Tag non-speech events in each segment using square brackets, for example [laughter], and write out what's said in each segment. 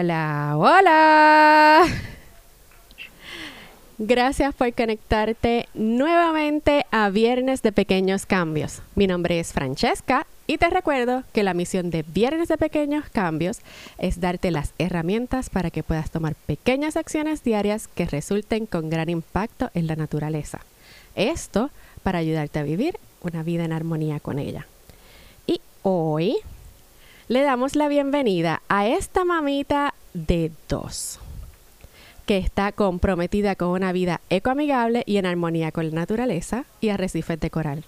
Hola, hola. Gracias por conectarte nuevamente a Viernes de Pequeños Cambios. Mi nombre es Francesca y te recuerdo que la misión de Viernes de Pequeños Cambios es darte las herramientas para que puedas tomar pequeñas acciones diarias que resulten con gran impacto en la naturaleza. Esto para ayudarte a vivir una vida en armonía con ella. Y hoy le damos la bienvenida a esta mamita de dos que está comprometida con una vida ecoamigable y en armonía con la naturaleza y arrecifes de coral,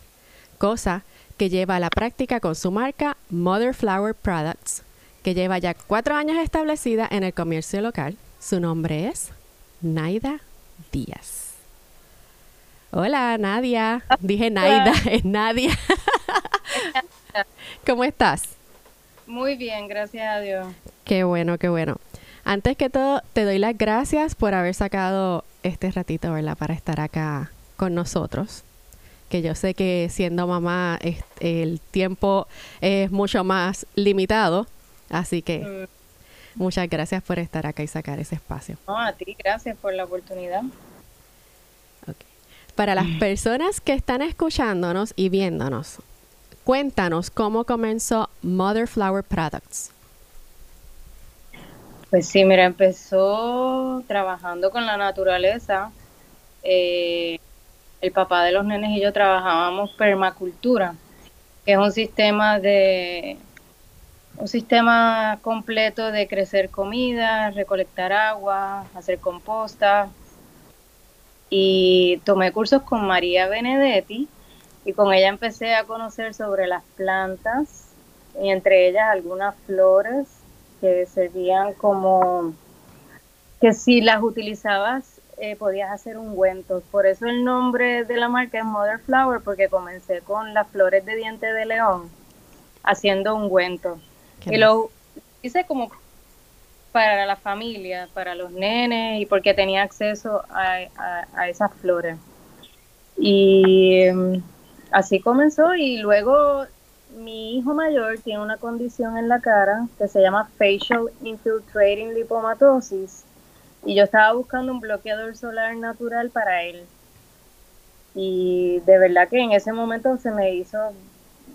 cosa que lleva a la práctica con su marca Mother Flower Products, que lleva ya cuatro años establecida en el comercio local. Su nombre es Naida Díaz. Hola, Nadia. Dije Naida, [laughs] es Nadia. [laughs] ¿Cómo estás? Muy bien, gracias a Dios. Qué bueno, qué bueno. Antes que todo, te doy las gracias por haber sacado este ratito, ¿verdad? Para estar acá con nosotros. Que yo sé que siendo mamá el tiempo es mucho más limitado. Así que mm. muchas gracias por estar acá y sacar ese espacio. No, a ti, gracias por la oportunidad. Para las [clears throat] personas que están escuchándonos y viéndonos, cuéntanos cómo comenzó Mother Flower Products. Pues sí, mira, empezó trabajando con la naturaleza. Eh, el papá de los nenes y yo trabajábamos permacultura, que es un sistema de un sistema completo de crecer comida, recolectar agua, hacer composta. Y tomé cursos con María Benedetti y con ella empecé a conocer sobre las plantas y entre ellas algunas flores que servían como que si las utilizabas eh, podías hacer ungüentos. Por eso el nombre de la marca es Mother Flower, porque comencé con las flores de diente de león haciendo ungüentos. Y lo hice como para la familia, para los nenes y porque tenía acceso a, esas flores. Y mm, así comenzó y luego mi hijo mayor tiene una condición en la cara que se llama facial infiltrating lipomatosis y yo estaba buscando un bloqueador solar natural para él. Y de verdad que en ese momento se me hizo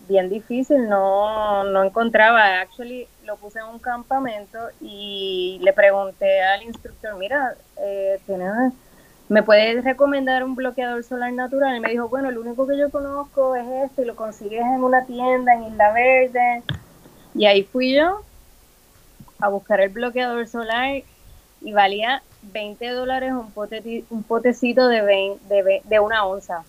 bien difícil, no, no encontraba, actually lo puse en un campamento y le pregunté al instructor, mira, eh, ¿tienes ¿me puedes recomendar un bloqueador solar natural? Y me dijo, bueno, el único que yo conozco es este y lo consigues en una tienda en Isla Verde. Y ahí fui yo a buscar el bloqueador solar y valía 20 dólares un, un potecito de, de, una onza.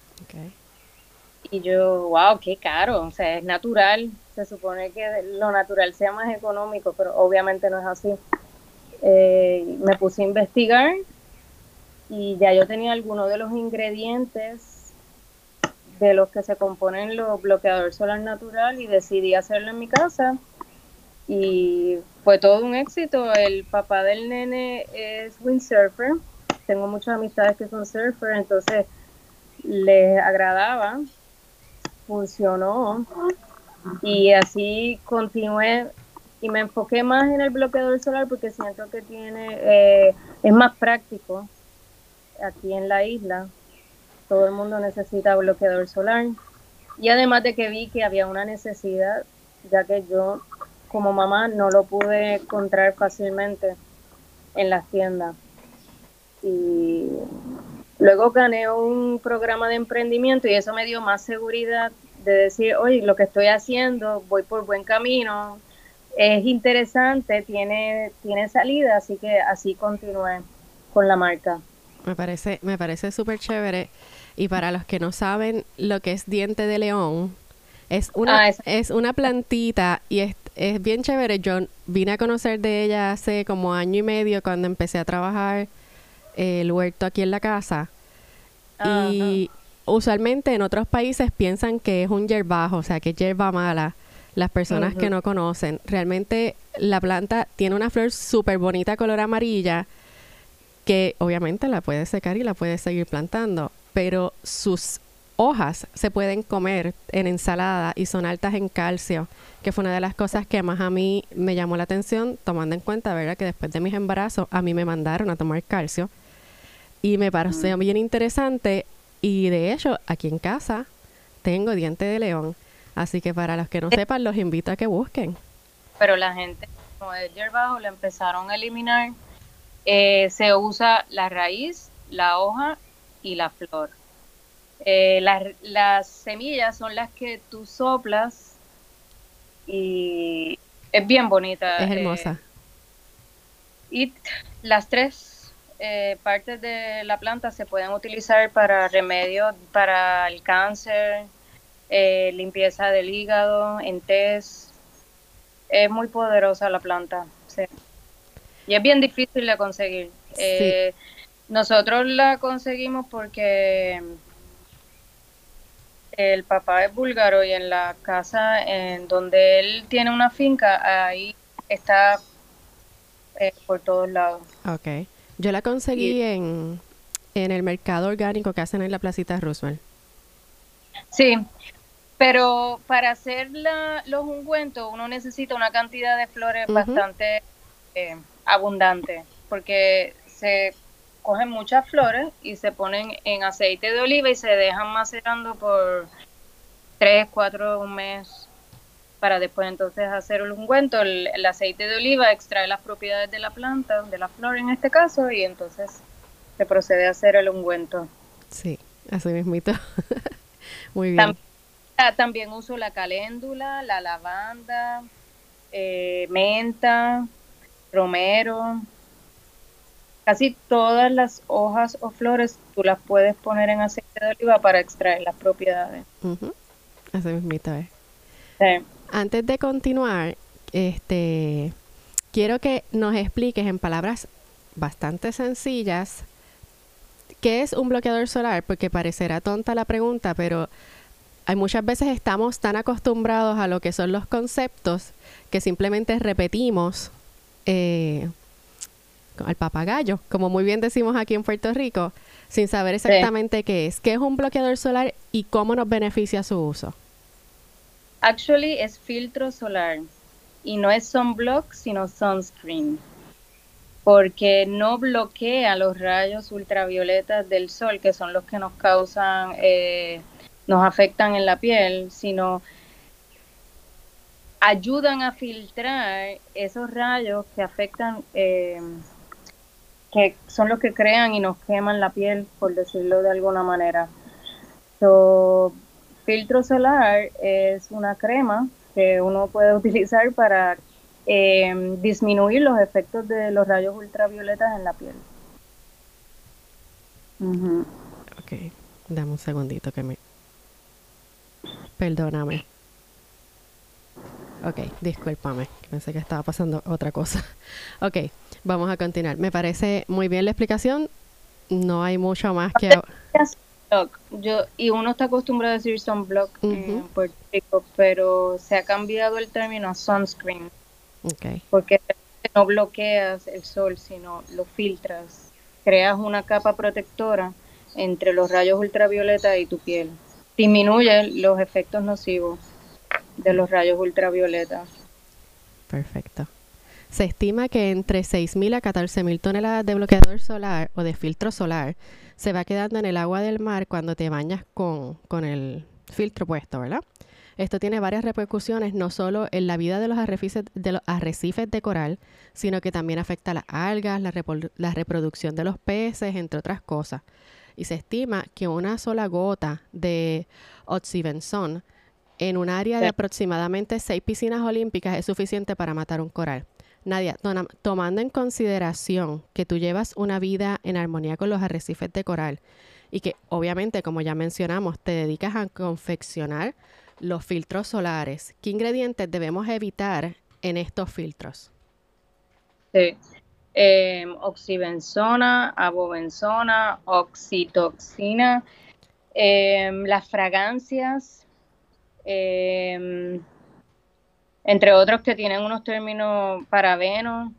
Y yo, wow, qué caro, o sea, es natural, se supone que lo natural sea más económico, pero obviamente no es así. Eh, me puse a investigar y ya yo tenía algunos de los ingredientes de los que se componen los bloqueadores solar natural y decidí hacerlo en mi casa. Y fue todo un éxito. El papá del nene es windsurfer, tengo muchas amistades que son surfer, entonces les agradaba, funcionó. Y así continué y me enfoqué más en el bloqueador solar porque siento que tiene eh, es más práctico aquí en la isla. Todo el mundo necesita bloqueador solar. Y además de que vi que había una necesidad, ya que yo como mamá no lo pude encontrar fácilmente en las tiendas. Y luego gané un programa de emprendimiento y eso me dio más seguridad de decir, oye, lo que estoy haciendo, voy por buen camino, es interesante, tiene, tiene salida, así que así continué con la marca. Me parece, me parece súper chévere. Y para los que no saben lo que es diente de león, es una, ah, es una plantita y es, es bien chévere. Yo vine a conocer de ella hace como año y medio cuando empecé a trabajar el huerto aquí en la casa. Y usualmente en otros países piensan que es un hierbajo, o sea, que es hierba mala. Las personas que no conocen. Realmente la planta tiene una flor súper bonita color amarilla que obviamente la puedes secar y la puedes seguir plantando, pero sus hojas se pueden comer en ensalada y son altas en calcio, que fue una de las cosas que más a mí me llamó la atención, tomando en cuenta, ¿verdad? Que después de mis embarazos a mí me mandaron a tomar calcio y me pareció bien interesante y de hecho aquí en casa tengo diente de león, así que para los que no sepan los invito a que busquen. Pero la gente como el hierbajo lo empezaron a eliminar, eh, se usa la raíz, la hoja y la flor. Eh, las semillas son las que tú soplas y es bien bonita. Es hermosa. Eh, y las tres eh, partes de la planta se pueden utilizar para remedios para el cáncer, limpieza del hígado, en test. Es muy poderosa la planta. Y es bien difícil de conseguir. nosotros la conseguimos porque el papá es búlgaro y en la casa en donde él tiene una finca, ahí está eh, por todos lados. Ok. Yo la conseguí en, en el mercado orgánico que hacen en la placita Roosevelt. Sí, pero para hacer los ungüentos uno necesita una cantidad de flores bastante eh, abundante, porque se cogen muchas flores y se ponen en aceite de oliva y se dejan macerando por tres, cuatro, un mes para después entonces hacer el ungüento. El, aceite de oliva extrae las propiedades de la planta, de la flor en este caso, y entonces se procede a hacer el ungüento. Sí, así mismito. [laughs] Muy bien. Ah, también, uso la caléndula, la lavanda, eh, menta, romero, casi todas las hojas o flores tú las puedes poner en aceite de oliva para extraer las propiedades. Así mismito es. Antes de continuar, este quiero que nos expliques en palabras bastante sencillas qué es un bloqueador solar, porque parecerá tonta la pregunta, pero hay muchas veces estamos tan acostumbrados a lo que son los conceptos que simplemente repetimos eh, al papagayo, como muy bien decimos aquí en Puerto Rico, sin saber exactamente qué es. ¿Qué es un bloqueador solar y cómo nos beneficia su uso? Actually es filtro solar y no es sunblock, sino sunscreen, porque no bloquea los rayos ultravioletas del sol, que son los que nos causan, eh, nos afectan en la piel, sino ayudan a filtrar esos rayos que afectan eh, que son los que crean y nos queman la piel, por decirlo de alguna manera. So, filtro solar es una crema que uno puede [laughs] utilizar para eh, disminuir los efectos de los rayos ultravioletas en la piel. Ok, dame un segundito que me... Perdóname. Ok, discúlpame, pensé que estaba pasando otra cosa. [laughs] Ok, vamos a continuar. Me parece muy bien la explicación. No hay mucho más que... Yo, y uno está acostumbrado a decir sunblock en Puerto Rico, pero se ha cambiado el término sunscreen. Okay. Porque no bloqueas el sol, sino lo filtras. Creas una capa protectora entre los rayos ultravioleta y tu piel. Disminuye los efectos nocivos de los rayos ultravioleta. Perfecto. Se estima que entre 6.000 a 14.000 toneladas de bloqueador solar o de filtro solar se va quedando en el agua del mar cuando te bañas con, con el filtro puesto, ¿verdad? Esto tiene varias repercusiones, no solo en la vida de los arrecifes de, los arrecifes de coral, sino que también afecta a las algas, la, reproducción de los peces, entre otras cosas. Y se estima que una sola gota de oxybenzón en un área de aproximadamente seis piscinas olímpicas es suficiente para matar un coral. Nadia, tomando en consideración que tú llevas una vida en armonía con los arrecifes de coral y que obviamente, como ya mencionamos, te dedicas a confeccionar los filtros solares, ¿qué ingredientes debemos evitar en estos filtros? Sí. Eh, oxibenzona, abobenzona, oxitoxina, em, las fragancias, eh, entre otros que tienen unos términos parabenos.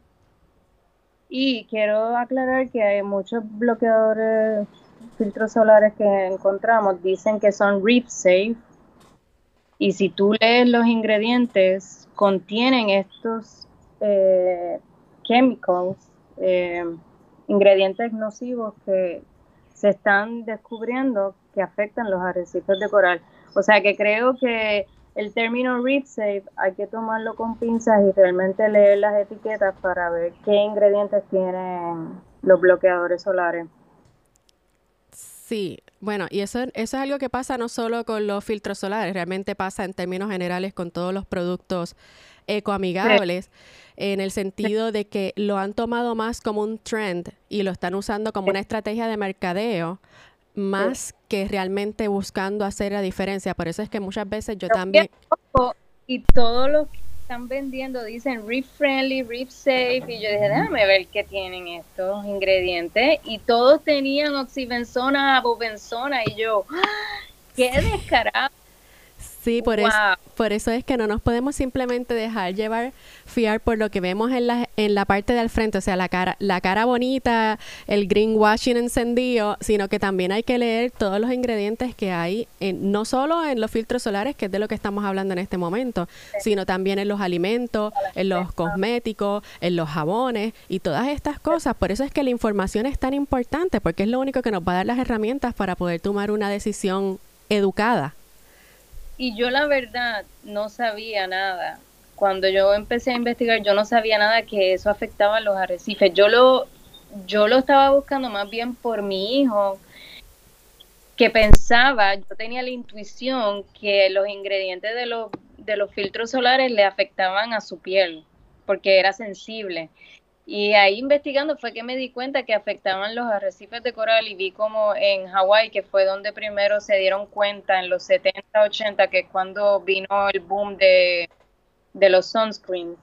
Y quiero aclarar que hay muchos bloqueadores filtros solares que encontramos dicen que son reef safe y si tú lees los ingredientes contienen estos eh, chemicals, eh, ingredientes nocivos que se están descubriendo que afectan los arrecifes de coral. O sea que creo que el término reef safe hay que tomarlo con pinzas y realmente leer las etiquetas para ver qué ingredientes tienen los bloqueadores solares. Sí, bueno, y eso, eso es algo que pasa no solo con los filtros solares, realmente pasa en términos generales con todos los productos ecoamigables, en el sentido de que lo han tomado más como un trend y lo están usando como una estrategia de mercadeo más que realmente buscando hacer la diferencia. Por eso es que muchas veces yo también... Y todos los que están vendiendo dicen reef friendly, reef safe, y yo dije, déjame ver qué tienen estos ingredientes. Y todos tenían oxibenzona, abobenzona, y yo, ¡ah! qué descarado Sí, por, eso, por eso es que no nos podemos simplemente dejar llevar, fiar por lo que vemos en la, en la parte del frente, o sea, la cara, la cara bonita, el greenwashing encendido, sino que también hay que leer todos los ingredientes que hay, en, no solo en los filtros solares, que es de lo que estamos hablando en este momento, sino también en los alimentos, en los cosméticos, en los jabones y todas estas cosas. Por eso es que la información es tan importante, porque es lo único que nos va a dar las herramientas para poder tomar una decisión educada. Y yo la verdad no sabía nada. Cuando yo empecé a investigar, yo no sabía nada que eso afectaba a los arrecifes. Yo lo, yo lo estaba buscando más bien por mi hijo, que pensaba, yo tenía la intuición que los ingredientes de los, de los filtros solares le afectaban a su piel, porque era sensible. Y ahí investigando fue que me di cuenta que afectaban los arrecifes de coral y vi como en Hawái, que fue donde primero se dieron cuenta en los 70, 80, que es cuando vino el boom de, los sunscreen.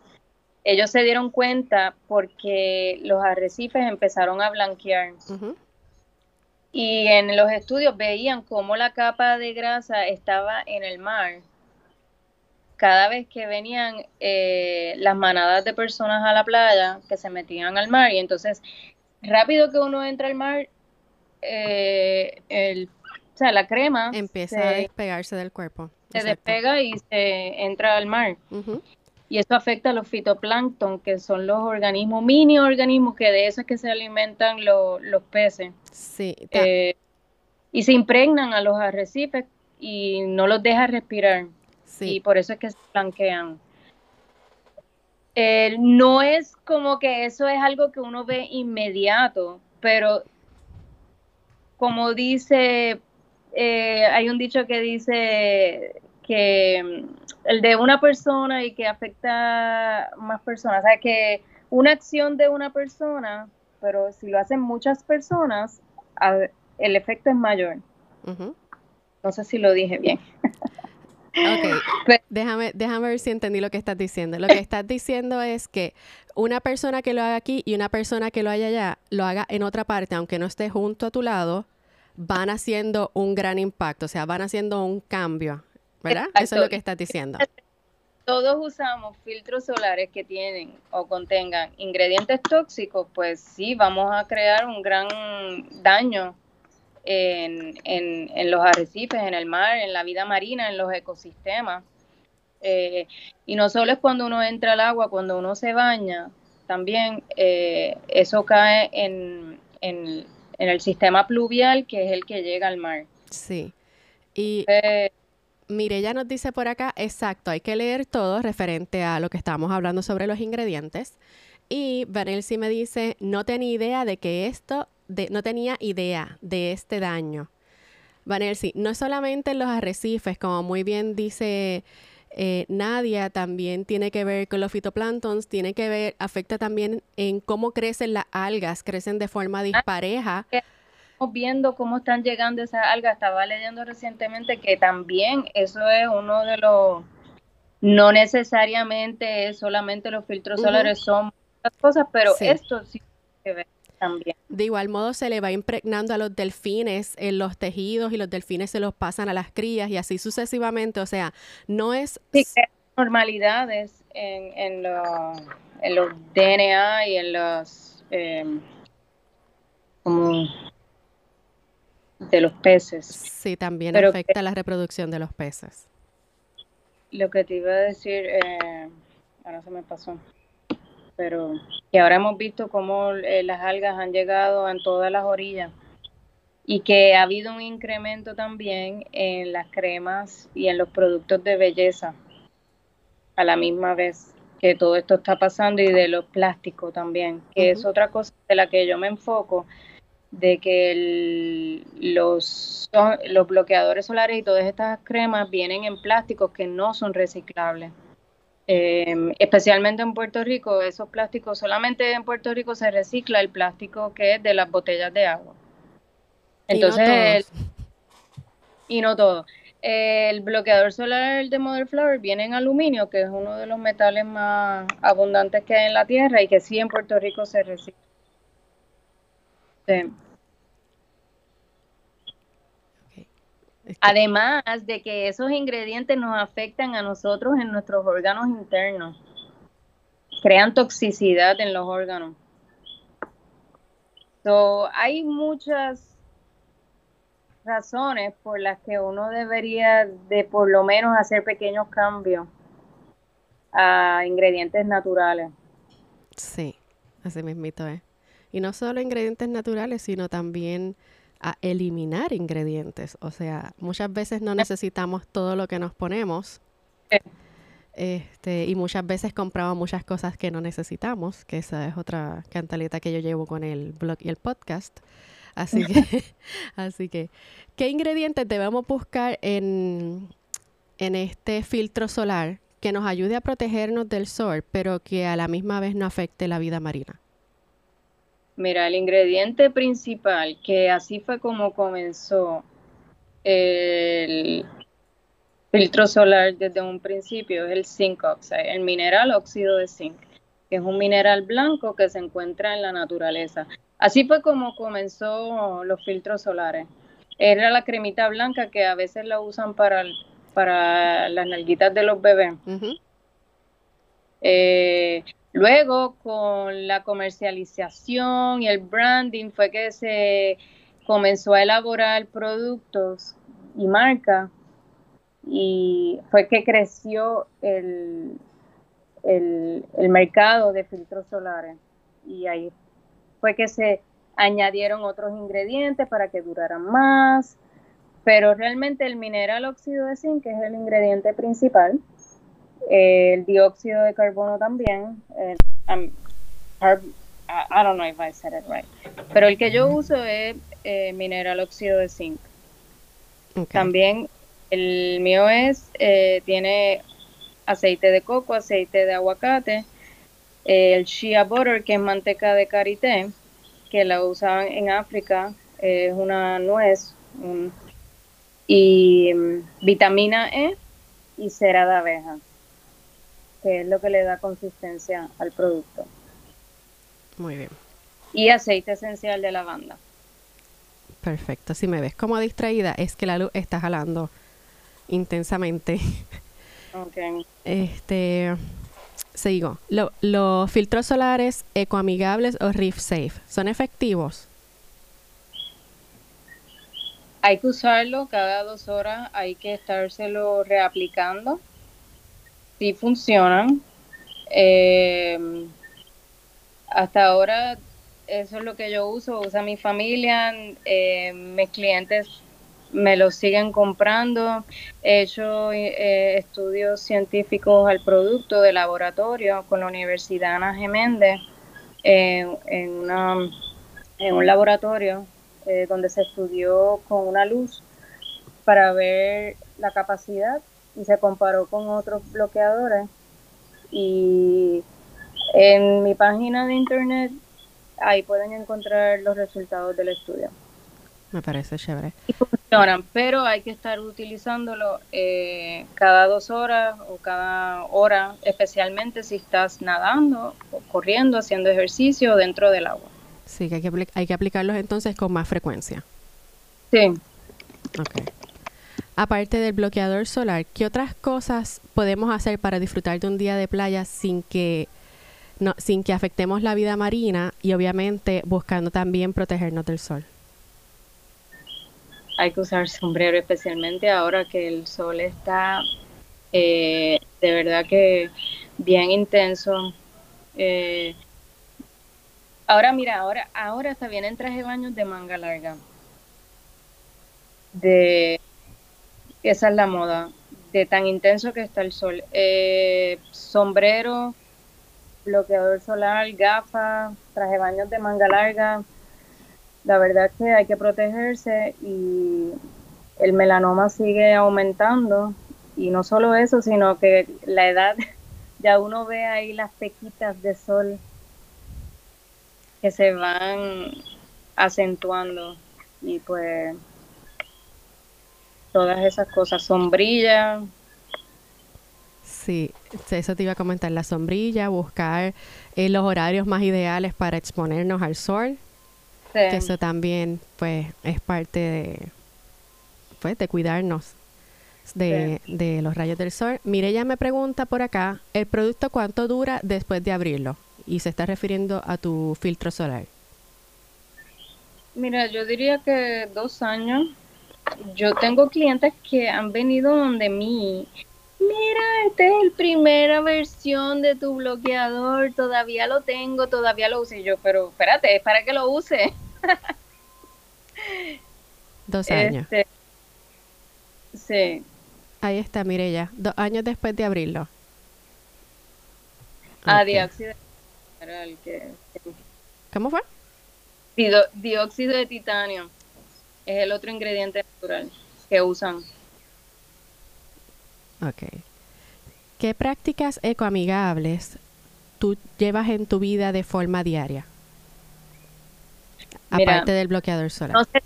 Ellos se dieron cuenta porque los arrecifes empezaron a blanquear. Y en los estudios veían cómo la capa de grasa estaba en el mar cada vez que venían eh, las manadas de personas a la playa, que se metían al mar, y entonces rápido que uno entra al mar, eh, el, o sea, la crema empieza a despegarse del cuerpo. Se despega y se entra al mar. Y eso afecta a los fitoplancton, que son los organismos, mini organismos, que de eso es que se alimentan los peces. Sí. Eh, y se impregnan a los arrecifes y no los deja respirar. Y por eso es que se blanquean. no es como que eso es algo que uno ve inmediato, pero como dice, eh, hay un dicho que dice que mm, el de una persona y que afecta más personas, o sea, que una acción de una persona, pero si lo hacen muchas personas, el efecto es mayor. No sé si lo dije bien. [laughs] Ok, déjame, déjame ver si entendí lo que estás diciendo. Lo que estás diciendo es que una persona que lo haga aquí y una persona que lo haya allá, lo haga en otra parte, aunque no esté junto a tu lado, van haciendo un gran impacto, o sea, van haciendo un cambio, ¿verdad? Eso es lo que estás diciendo. Todos usamos filtros solares que tienen o contengan ingredientes tóxicos, pues sí, vamos a crear un gran daño en, los arrecifes, en el mar, en la vida marina, en los ecosistemas. Eh, y no solo es cuando uno entra al agua, cuando uno se baña, también eh, eso cae en, el sistema pluvial, que es el que llega al mar. Sí. Y eh, mire, ella nos dice por acá, exacto, hay que leer todo referente a lo que estamos hablando sobre los ingredientes. Y Vanelsi me dice, no tenía idea de que esto no tenía idea de este daño. Vanelsi, no solamente en los arrecifes, como muy bien dice eh, Nadia, también tiene que ver con los fitoplanctons, tiene que ver, afecta también en cómo crecen las algas, crecen de forma dispareja. Estamos viendo cómo están llegando esas algas. Estaba leyendo recientemente que también eso es uno de los, no necesariamente es solamente los filtros solares, son muchas cosas, pero esto sí tiene que ver también. De igual modo se le va impregnando a los delfines en los tejidos y los delfines se los pasan a las crías y así sucesivamente. O sea, no es... Sí, normalidades en, en, en los DNA y en los... Como de los peces. Sí, también afecta la reproducción de los peces. Lo que te iba a decir, eh, ahora se me pasó, pero que ahora hemos visto cómo eh, las algas han llegado en todas las orillas y que ha habido un incremento también en las cremas y en los productos de belleza a la misma vez que todo esto está pasando y de los plásticos también, que es otra cosa de la que yo me enfoco, de que los, los bloqueadores solares y todas estas cremas vienen en plásticos que no son reciclables. Em, especialmente en Puerto Rico, esos plásticos, solamente en Puerto Rico se recicla el plástico que es de las botellas de agua. Entonces, y no todo. El bloqueador solar de Mother Flower viene en aluminio, que es uno de los metales más abundantes que hay en la Tierra y que sí en Puerto Rico se recicla. Además de que esos ingredientes nos afectan a nosotros en nuestros órganos internos, crean toxicidad en los órganos. So, hay muchas razones por las que uno debería de por lo menos hacer pequeños cambios a ingredientes naturales. Sí, así mismito es. Y no solo ingredientes naturales, sino también a eliminar ingredientes. O sea, muchas veces no necesitamos todo lo que nos ponemos. Este, y muchas veces compramos muchas cosas que no necesitamos, que esa es otra cantaleta que yo llevo con el blog y el podcast. Así que, [laughs] así que, ¿qué ingredientes debemos buscar en, en este filtro solar que nos ayude a protegernos del sol, pero que a la misma vez no afecte la vida marina? Mira, el ingrediente principal, que así fue como comenzó el filtro solar desde un principio, es el zinc oxide, el mineral óxido de zinc, que es un mineral blanco que se encuentra en la naturaleza. Así fue como comenzó los filtros solares. Era la cremita blanca que a veces la usan para, para las nalguitas de los bebés. Eh, luego, con la comercialización y el branding, fue que se comenzó a elaborar productos y marcas y fue que creció el, el, el mercado de filtros solares. Y ahí fue que se añadieron otros ingredientes para que duraran más, pero realmente el mineral óxido de zinc es el ingrediente principal, el dióxido de carbono también, um, I don't know if I said it right, pero el que yo uso es eh, mineral óxido de zinc. También el mío es, eh, tiene aceite de coco, aceite de aguacate, el shea butter, que es manteca de karité, que la usaban en África, es una nuez, y mm, vitamina E y cera de abeja, que es lo que le da consistencia al producto. Muy bien. Y aceite esencial de lavanda. Perfecto. Si me ves como distraída, es que la luz está jalando intensamente. Okay. Este, sigo. ¿Los filtros solares ecoamigables o Reef Safe son efectivos? Hay que usarlo cada dos horas, hay que estárselo reaplicando. Sí funcionan. Eh, hasta ahora eso es lo que yo uso, usa mi familia, eh, mis clientes me lo siguen comprando. He hecho eh, estudios científicos al producto de laboratorio con la Universidad Ana Geméndez en, en un laboratorio donde se estudió con una luz para ver la capacidad y se comparó con otros bloqueadores. Y en mi página de internet ahí pueden encontrar los resultados del estudio. Me parece chévere. Y funcionan, pero hay que estar utilizándolo eh, cada dos horas o cada hora, especialmente si estás nadando, o corriendo, haciendo ejercicio dentro del agua. Sí, que hay que, hay que aplicarlos entonces con más frecuencia. Sí. Ok. Aparte del bloqueador solar, ¿qué otras cosas podemos hacer para disfrutar de un día de playa sin que no, sin que afectemos la vida marina y obviamente buscando también protegernos del sol? hay que usar sombrero, especialmente ahora que el sol está eh, de verdad que bien intenso. Eh, ahora mira, ahora, ahora hasta vienen traje de baño de manga larga. De esa es la moda, de tan intenso que está el sol. Eh, sombrero, bloqueador solar, gafas, traje baños de manga larga. La verdad es que hay que protegerse y el melanoma sigue aumentando. Y no solo eso, sino que la edad, [laughs] ya uno ve ahí las pequitas de sol que se van acentuando. Y pues todas esas cosas, sombrilla. Sí, eso te iba a comentar, la sombrilla, buscar eh, los horarios más ideales para exponernos al sol, que eso también pues es parte de, pues, de cuidarnos de, de los rayos del sol. Mireya me pregunta por acá, ¿el producto cuánto dura después de abrirlo? Y se está refiriendo a tu filtro solar. Mira, yo diría que dos años. Yo tengo clientes que han venido donde mí. Mira, esta es la primera versión de tu bloqueador, todavía lo tengo, todavía lo uso. Y yo, pero espérate, es para que lo use. [laughs] Dos años. Este, sí. Ahí está, Mirella. Dos años después de abrirlo. Ah, dióxido de ¿Cómo fue? dióxido de titanio. Es el otro ingrediente natural que usan. Ok. ¿Qué prácticas ecoamigables tú llevas en tu vida de forma diaria? Aparte del bloqueador solar. No sé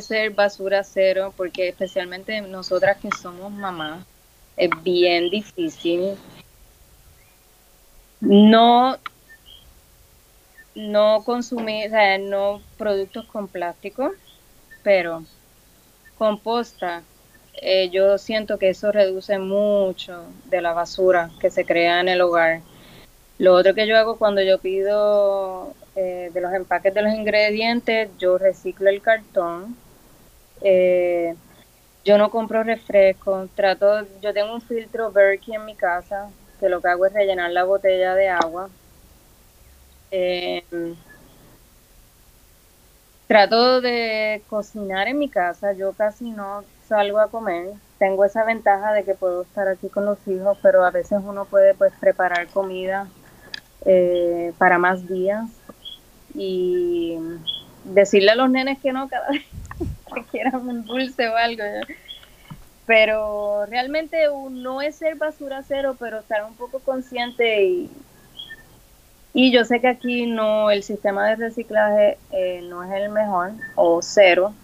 ser basura cero porque especialmente nosotras que somos mamás es bien difícil no no consumir, o sea, no productos con plástico, pero composta, eh, yo siento que eso reduce mucho de la basura que se crea en el hogar. Lo otro que yo hago cuando yo pido eh, de los empaques de los ingredientes, yo reciclo el cartón. Eh, yo no compro refresco, trato, yo tengo un filtro Berkey en mi casa, que lo que hago es rellenar la botella de agua. Trato de cocinar en mi casa, yo casi no salgo a comer. Tengo esa ventaja de que puedo estar aquí con los hijos, pero a veces uno puede pues preparar comida eh, para más días y decirle a los nenes que no cada [laughs] vez que quieran un dulce o algo. Pero realmente no es ser basura cero, pero estar un poco consciente y, y yo sé que aquí no el sistema de reciclaje eh, no es el mejor o cero.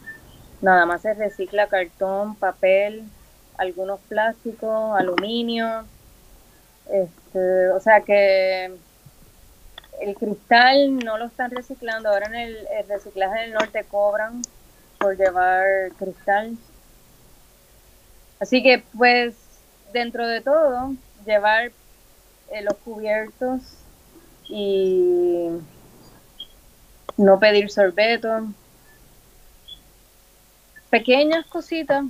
Nada más se recicla cartón, papel, algunos plásticos, aluminio. Este, o sea que el cristal no lo están reciclando. Ahora en el, reciclaje del norte cobran por llevar cristal. Así que pues dentro de todo, llevar eh, los cubiertos y no pedir sorbeto. Pequeñas cositas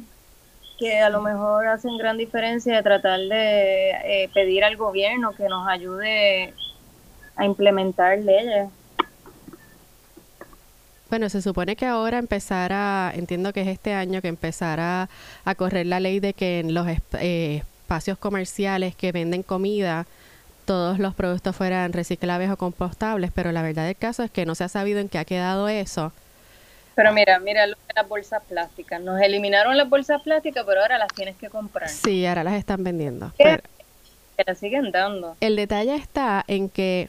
que a lo mejor hacen gran diferencia de tratar de eh, pedir al gobierno que nos ayude a implementar leyes. Bueno, se supone que ahora empezará, entiendo que es este año que empezará a correr la ley de que en los eh, espacios comerciales que venden comida, todos los productos fueran reciclables o compostables, pero la verdad del caso es que no se ha sabido en qué ha quedado eso. Pero mira, mira las bolsas plásticas. Nos eliminaron las bolsas plásticas, pero ahora las tienes que comprar. Sí, ahora las están vendiendo. Pero, que las siguen dando. El detalle está en que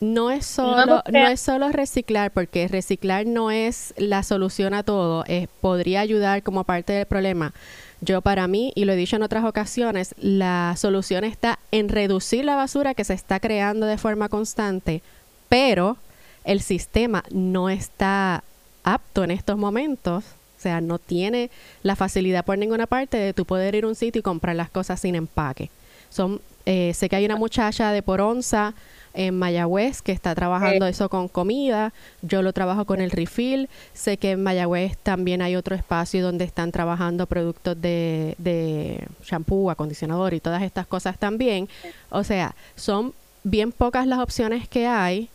no es solo no, es solo reciclar porque reciclar no es la solución a todo es, podría ayudar como parte del problema yo para mí y lo he dicho en otras ocasiones la solución está en reducir la basura que se está creando de forma constante pero el sistema no está apto en estos momentos o sea no tiene la facilidad por ninguna parte de tú poder ir a un sitio y comprar las cosas sin empaque. Son eh, sé que hay una muchacha de Poronza en Mayagüez que está trabajando eso con comida. Yo lo trabajo con el refill. Sé que en Mayagüez también hay otro espacio donde están trabajando productos de, de shampoo, acondicionador y todas estas cosas también. O sea, son bien pocas las opciones que hay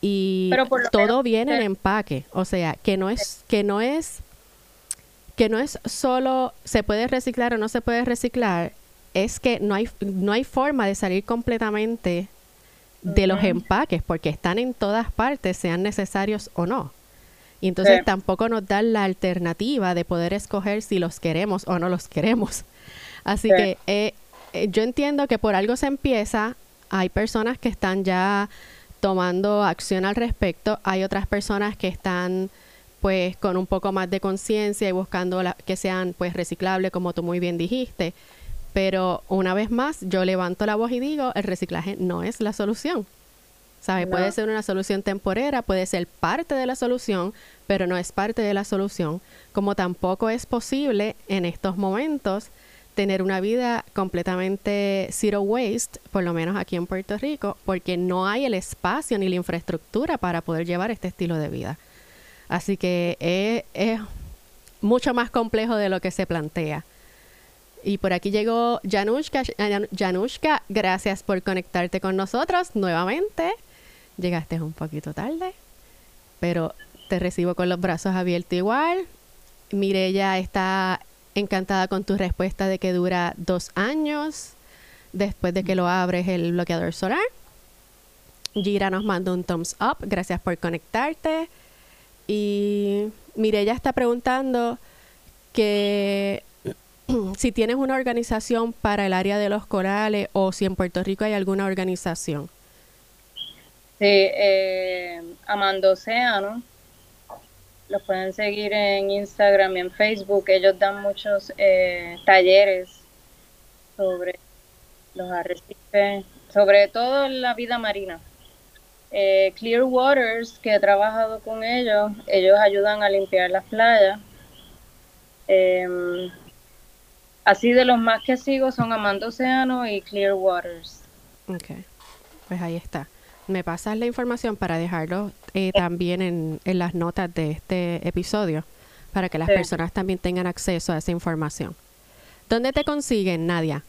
y todo viene en empaque. O sea, que no es, que no es, que no es solo se puede reciclar o no se puede reciclar, es que no hay, no hay forma de salir completamente de los empaques porque están en todas partes, sean necesarios o no. Y entonces tampoco nos dan la alternativa de poder escoger si los queremos o no los queremos. Así que eh, eh, yo entiendo que por algo se empieza, hay personas que están ya tomando acción al respecto, hay otras personas que están pues con un poco más de conciencia y buscando que sean pues reciclables como tú muy bien dijiste. Pero una vez más, yo levanto la voz y digo, el reciclaje no es la solución. ¿Sabes? Puede ser una solución temporera, puede ser parte de la solución, pero no es parte de la solución. Como tampoco es posible en estos momentos tener una vida completamente zero waste, por lo menos aquí en Puerto Rico, porque no hay el espacio ni la infraestructura para poder llevar este estilo de vida. Así que es, es mucho más complejo de lo que se plantea. Y por aquí llegó Janushka. Janushka, gracias por conectarte con nosotros nuevamente. Llegaste un poquito tarde, pero te recibo con los brazos abiertos igual. Mirella está encantada con tu respuesta de que dura dos años después de que lo abres el bloqueador solar. Gira nos manda un thumbs up. Gracias por conectarte. Y Mirella está preguntando que si tienes una organización para el área de los corales o si en Puerto Rico hay alguna organización. Sí, eh, Amando. Los pueden seguir en Instagram y en Facebook. Ellos dan muchos eh, talleres sobre los arrecifes, sobre todo la vida marina. Eh, Clear Waters, que he trabajado con ellos, ellos ayudan a limpiar las playas. Eh, Así de los más que sigo son Amando Océano y Clear Waters. Ok, pues ahí está. Me pasas la información para dejarlo eh, también en, las notas de este episodio, para que las personas también tengan acceso a esa información. ¿Dónde te consiguen, Nadia?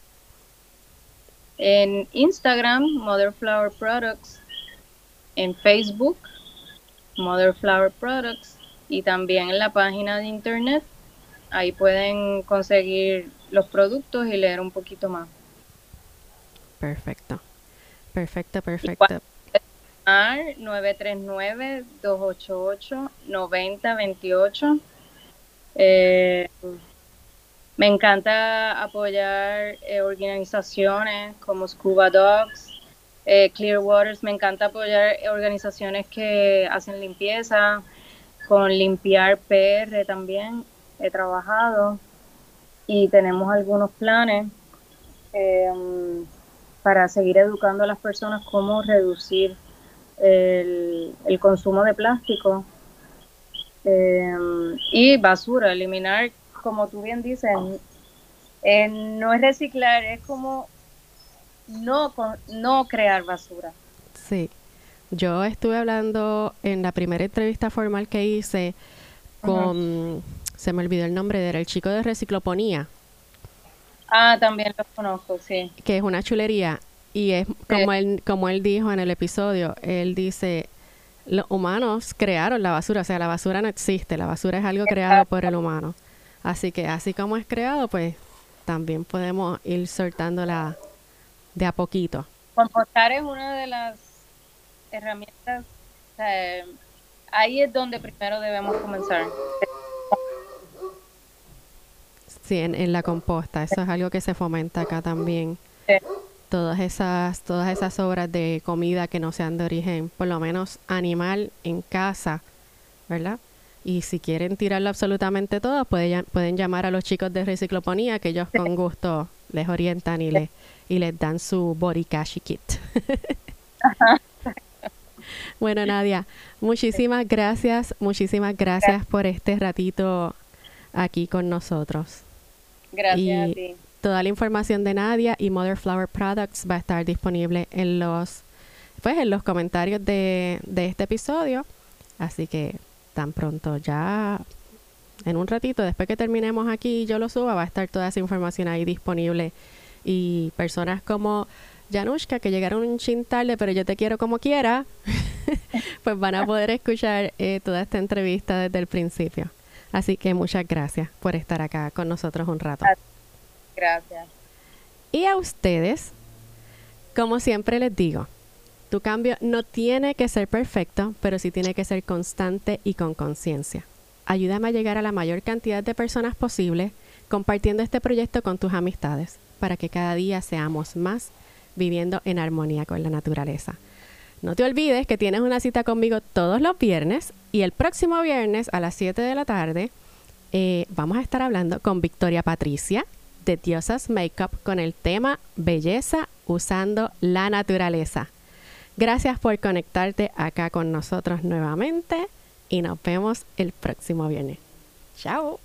En Instagram, Mother Flower Products, en Facebook, Mother Flower Products, y también en la página de internet. Ahí pueden conseguir los productos y leer un poquito más. Perfecto. Perfecto, perfecto. 939-288-9028. Eh, me encanta apoyar eh, organizaciones como Scuba Dogs, eh, Clear Waters. Me encanta apoyar organizaciones que hacen limpieza, con Limpiar PR también he trabajado y tenemos algunos planes em, para seguir educando a las personas cómo reducir el, consumo de plástico em, y basura, eliminar, como tú bien dices, no es reciclar, es como no, no crear basura. Sí, yo estuve hablando en la primera entrevista formal que hice con se me olvidó el nombre, era el chico de recicloponía. Ah, también lo conozco, sí. Que es una chulería. Y es como, él, como él dijo en el episodio, él dice, los humanos crearon la basura, o sea, la basura no existe, la basura es algo creado por el humano. Así que así como es creado, pues también podemos ir soltándola de a poquito. Compostar es una de las herramientas, ahí es donde primero debemos comenzar. Sí, en, la composta. Eso es algo que se fomenta acá también. Todas esas, todas esas obras de comida que no sean de origen, por lo menos animal, en casa, ¿verdad? Y si quieren tirarlo absolutamente todo, pueden, pueden llamar a los chicos de recicloponía, que ellos con gusto les orientan y, les, y les dan su body cash kit. [laughs] bueno, Nadia, muchísimas gracias, muchísimas gracias por este ratito aquí con nosotros. Gracias a ti. Toda la información de Nadia y Mother Flower Products va a estar disponible en los pues en los comentarios de, de este episodio. Así que tan pronto ya en un ratito, después que terminemos aquí y yo lo suba, va a estar toda esa información ahí disponible. Y personas como Janushka, que llegaron un chin tarde, pero yo te quiero como quiera, [laughs] pues van a poder escuchar eh, toda esta entrevista desde el principio. Así que muchas gracias por estar acá con nosotros un rato. Gracias. Y a ustedes, como siempre les digo, tu cambio no tiene que ser perfecto, pero sí tiene que ser constante y con conciencia. Ayúdame a llegar a la mayor cantidad de personas posible compartiendo este proyecto con tus amistades para que cada día seamos más viviendo en armonía con la naturaleza. No te olvides que tienes una cita conmigo todos los viernes y el próximo viernes a las 7 de la tarde eh, vamos a estar hablando con Victoria Patricia de Diosas Makeup con el tema Belleza usando la naturaleza. Gracias por conectarte acá con nosotros nuevamente y nos vemos el próximo viernes. Chao.